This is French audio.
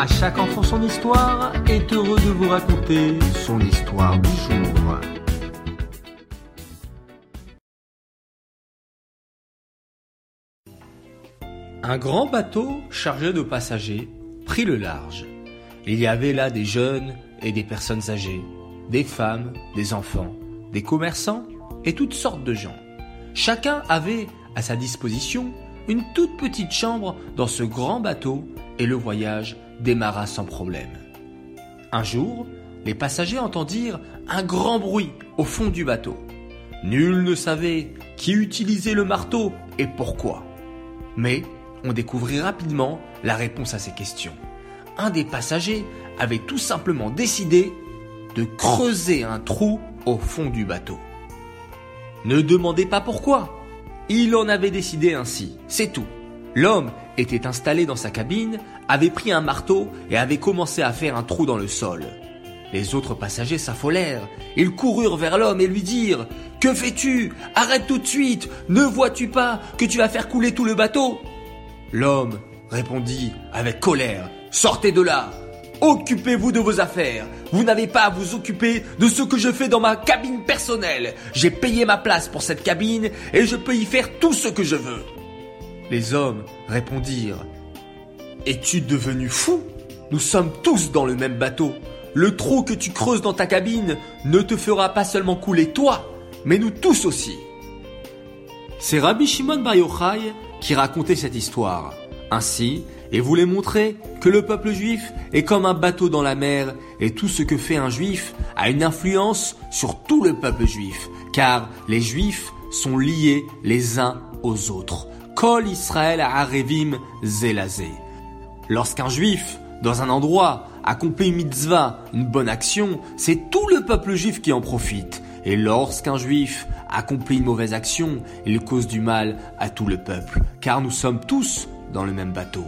À chaque enfant son histoire est heureux de vous raconter son histoire du jour. Un grand bateau chargé de passagers prit le large. Il y avait là des jeunes et des personnes âgées, des femmes, des enfants, des commerçants et toutes sortes de gens. Chacun avait à sa disposition une toute petite chambre dans ce grand bateau et le voyage démarra sans problème. Un jour, les passagers entendirent un grand bruit au fond du bateau. Nul ne savait qui utilisait le marteau et pourquoi. Mais on découvrit rapidement la réponse à ces questions. Un des passagers avait tout simplement décidé de creuser un trou au fond du bateau. Ne demandez pas pourquoi. Il en avait décidé ainsi, c'est tout. L'homme était installé dans sa cabine, avait pris un marteau et avait commencé à faire un trou dans le sol. Les autres passagers s'affolèrent. Ils coururent vers l'homme et lui dirent ⁇ Que fais-tu? Arrête tout de suite Ne vois-tu pas que tu vas faire couler tout le bateau ?⁇ L'homme répondit avec colère ⁇ Sortez de là Occupez-vous de vos affaires. Vous n'avez pas à vous occuper de ce que je fais dans ma cabine personnelle. J'ai payé ma place pour cette cabine et je peux y faire tout ce que je veux. Les hommes répondirent Es-tu devenu fou? Nous sommes tous dans le même bateau. Le trou que tu creuses dans ta cabine ne te fera pas seulement couler toi, mais nous tous aussi. C'est Rabbi Shimon Bar Yochai qui racontait cette histoire. Ainsi, et voulait montrer que le peuple juif est comme un bateau dans la mer et tout ce que fait un juif a une influence sur tout le peuple juif, car les juifs sont liés les uns aux autres. Israël Arevim Zelazé. Lorsqu'un juif, dans un endroit, accomplit une mitzvah, une bonne action, c'est tout le peuple juif qui en profite. Et lorsqu'un juif accomplit une mauvaise action, il cause du mal à tout le peuple, car nous sommes tous dans le même bateau.